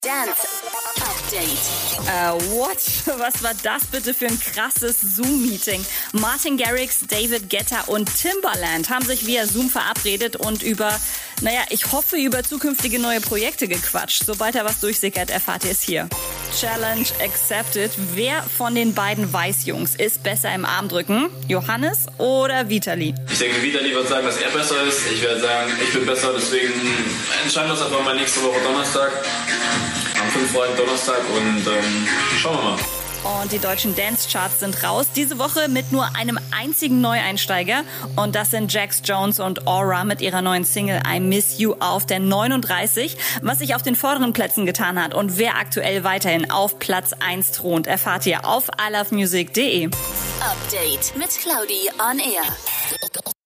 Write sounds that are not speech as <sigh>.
Dance Update. Äh, what? <laughs> Was war das bitte für ein krasses Zoom-Meeting? Martin Garrix, David Guetta und Timbaland haben sich via Zoom verabredet und über, naja, ich hoffe, über zukünftige neue Projekte gequatscht. Sobald er was durchsickert, erfahrt ihr es hier. Challenge accepted. Wer von den beiden Weißjungs ist besser im Armdrücken? Johannes oder Vitali? Ich denke, Vitali wird sagen, dass er besser ist. Ich werde sagen, ich bin besser, deswegen entscheiden wir uns einfach mal nächste Woche Donnerstag. Am 5. Donnerstag und ähm, schauen wir mal. Und die deutschen Dance-Charts sind raus. Diese Woche mit nur einem einzigen Neueinsteiger. Und das sind Jax Jones und Aura mit ihrer neuen Single I Miss You auf der 39. Was sich auf den vorderen Plätzen getan hat und wer aktuell weiterhin auf Platz 1 thront, erfahrt ihr auf ilovemusic.de. Update mit Claudi on Air.